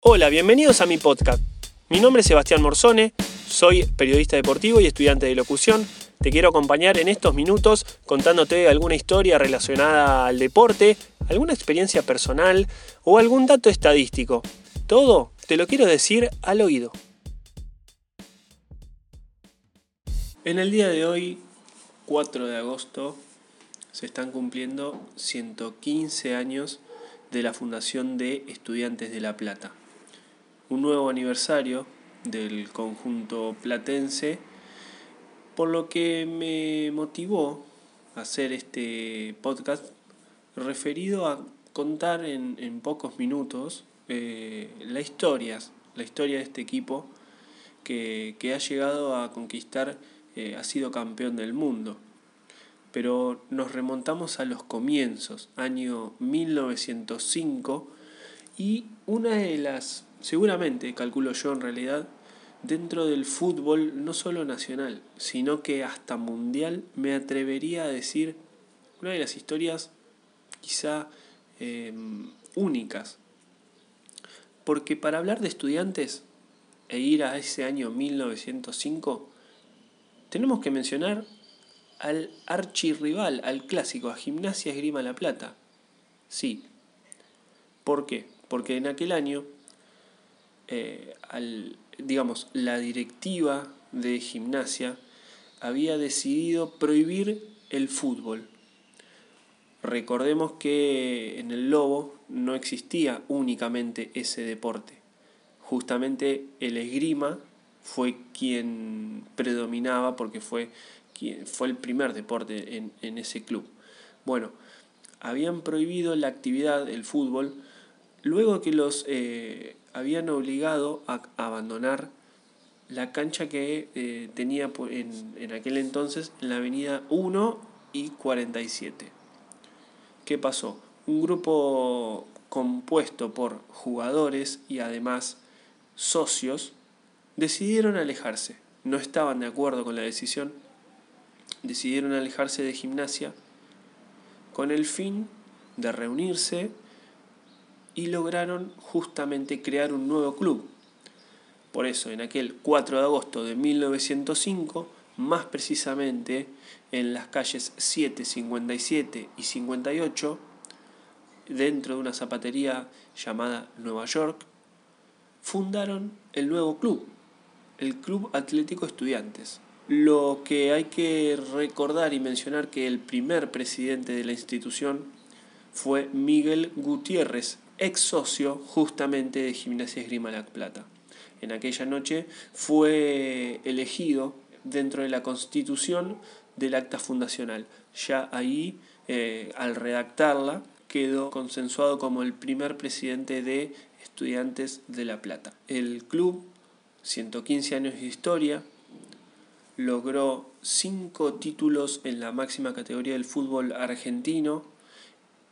Hola, bienvenidos a mi podcast. Mi nombre es Sebastián Morzone, soy periodista deportivo y estudiante de locución. Te quiero acompañar en estos minutos contándote alguna historia relacionada al deporte, alguna experiencia personal o algún dato estadístico. Todo te lo quiero decir al oído. En el día de hoy, 4 de agosto, se están cumpliendo 115 años de la Fundación de Estudiantes de La Plata. Un nuevo aniversario del conjunto platense, por lo que me motivó a hacer este podcast referido a contar en, pocos minutos eh, la historia, la historia de este equipo que, ha llegado a conquistar, eh, ha sido campeón del mundo. Pero nos remontamos a los comienzos, año 1905, y una de las, seguramente, calculo yo en realidad, dentro del fútbol, no solo nacional, sino que hasta mundial, me atrevería a decir una de las historias quizá em, únicas. Porque para hablar de estudiantes e ir a ese año 1905, tenemos que mencionar al archirrival, al clásico, a Gimnasia Esgrima La Plata. Sí. ¿Por qué? Porque en aquel año, eh, al, digamos, la directiva de gimnasia había decidido prohibir el fútbol. Recordemos que en el Lobo no existía únicamente ese deporte. Justamente el esgrima fue quien predominaba porque fue fue el primer deporte en, ese club. Bueno, habían prohibido la actividad, el fútbol, luego que los eh, habían obligado a abandonar la cancha que eh, tenía en, en, aquel entonces en la avenida 1 y 47. ¿Qué pasó? Un grupo compuesto por jugadores y además socios decidieron alejarse. No estaban de acuerdo con la decisión decidieron alejarse de gimnasia con el fin de reunirse y lograron justamente crear un nuevo club. Por eso, en aquel 4 de agosto de 1905, más precisamente en las calles 7, 57 y 58, dentro de una zapatería llamada Nueva York, fundaron el nuevo club, el Club Atlético Estudiantes. Lo que hay que recordar y mencionar que el primer presidente de la institución fue Miguel Gutiérrez, ex socio justamente de Gimnasia Esgrima La Plata. En aquella noche fue elegido dentro de la constitución del acta fundacional. Ya ahí, eh, al redactarla, quedó consensuado como el primer presidente de Estudiantes de La Plata. El club, 115 años de historia, logró cinco títulos en la máxima categoría del fútbol argentino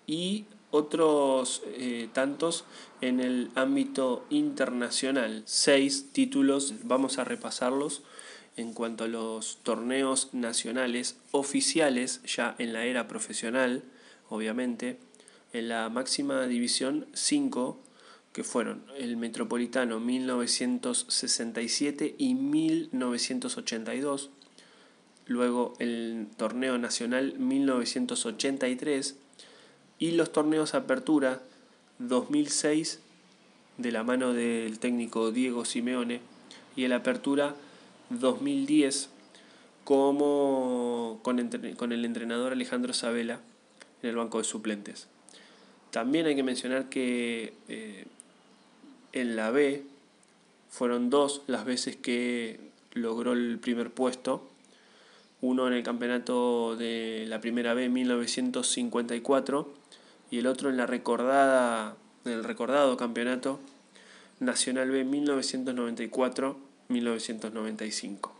y otros eh, tantos en el ámbito internacional. Seis títulos, vamos a repasarlos en cuanto a los torneos nacionales oficiales, ya en la era profesional, obviamente. En la máxima división, cinco que fueron el Metropolitano 1967 y 1982, luego el Torneo Nacional 1983 y los torneos Apertura 2006 de la mano del técnico Diego Simeone y el Apertura 2010 como con, con el entrenador Alejandro Sabela en el banco de suplentes. También hay que mencionar que eh, en la B fueron dos las veces que logró el primer puesto. Uno en el campeonato de la primera B en 1954 y el otro en la recordada el recordado campeonato Nacional B 1994-1995.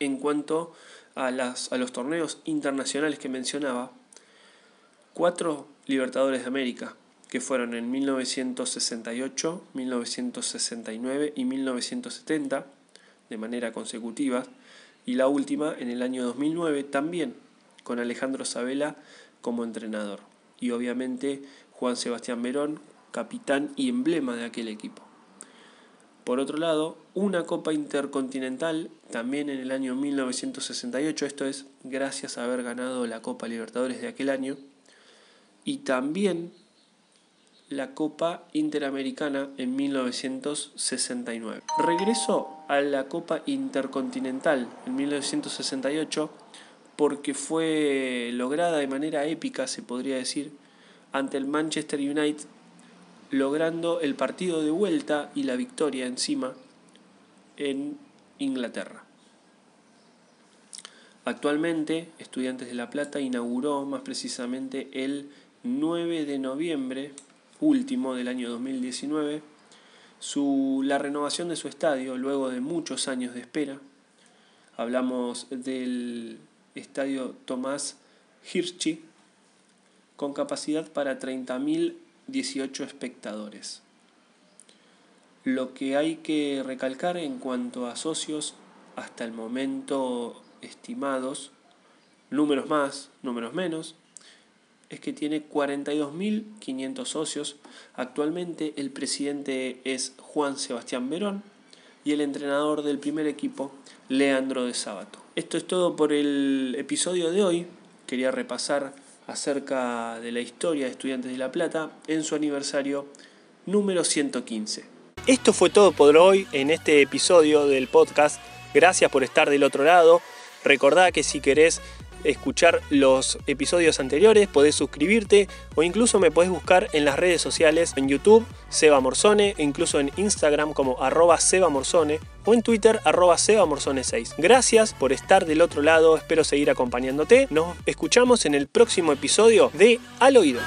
En cuanto a, las, a los torneos internacionales que mencionaba, cuatro Libertadores de América, que fueron en 1968, 1969 y 1970 de manera consecutiva, y la última en el año 2009 también con Alejandro Sabela como entrenador. Y obviamente Juan Sebastián Verón capitán y emblema de aquel equipo. Por otro lado, una Copa Intercontinental también en el año 1968, esto es gracias a haber ganado la Copa Libertadores de aquel año, y también la Copa Interamericana en 1969. Regreso a la Copa Intercontinental en 1968 porque fue lograda de manera épica, se podría decir, ante el Manchester United, logrando el partido de vuelta y la victoria encima en Inglaterra. Actualmente, Estudiantes de La Plata inauguró más precisamente el 9 de noviembre último del año 2019, su, la renovación de su estadio luego de muchos años de espera. Hablamos del estadio Tomás Hirschi con capacidad para 30.018 espectadores. Lo que hay que recalcar en cuanto a socios hasta el momento estimados, números más, números menos, es que tiene 42.500 socios. Actualmente el presidente es Juan Sebastián Verón y el entrenador del primer equipo, Leandro de Sábato. Esto es todo por el episodio de hoy. Quería repasar acerca de la historia de Estudiantes de La Plata en su aniversario número 115. Esto fue todo por hoy en este episodio del podcast. Gracias por estar del otro lado. Recordá que si querés escuchar los episodios anteriores, podés suscribirte o incluso me podés buscar en las redes sociales, en YouTube, Seba Morzone, e incluso en Instagram como arroba Seba Morzone o en Twitter arroba Seba Morzone 6. Gracias por estar del otro lado, espero seguir acompañándote. Nos escuchamos en el próximo episodio de Al Oído.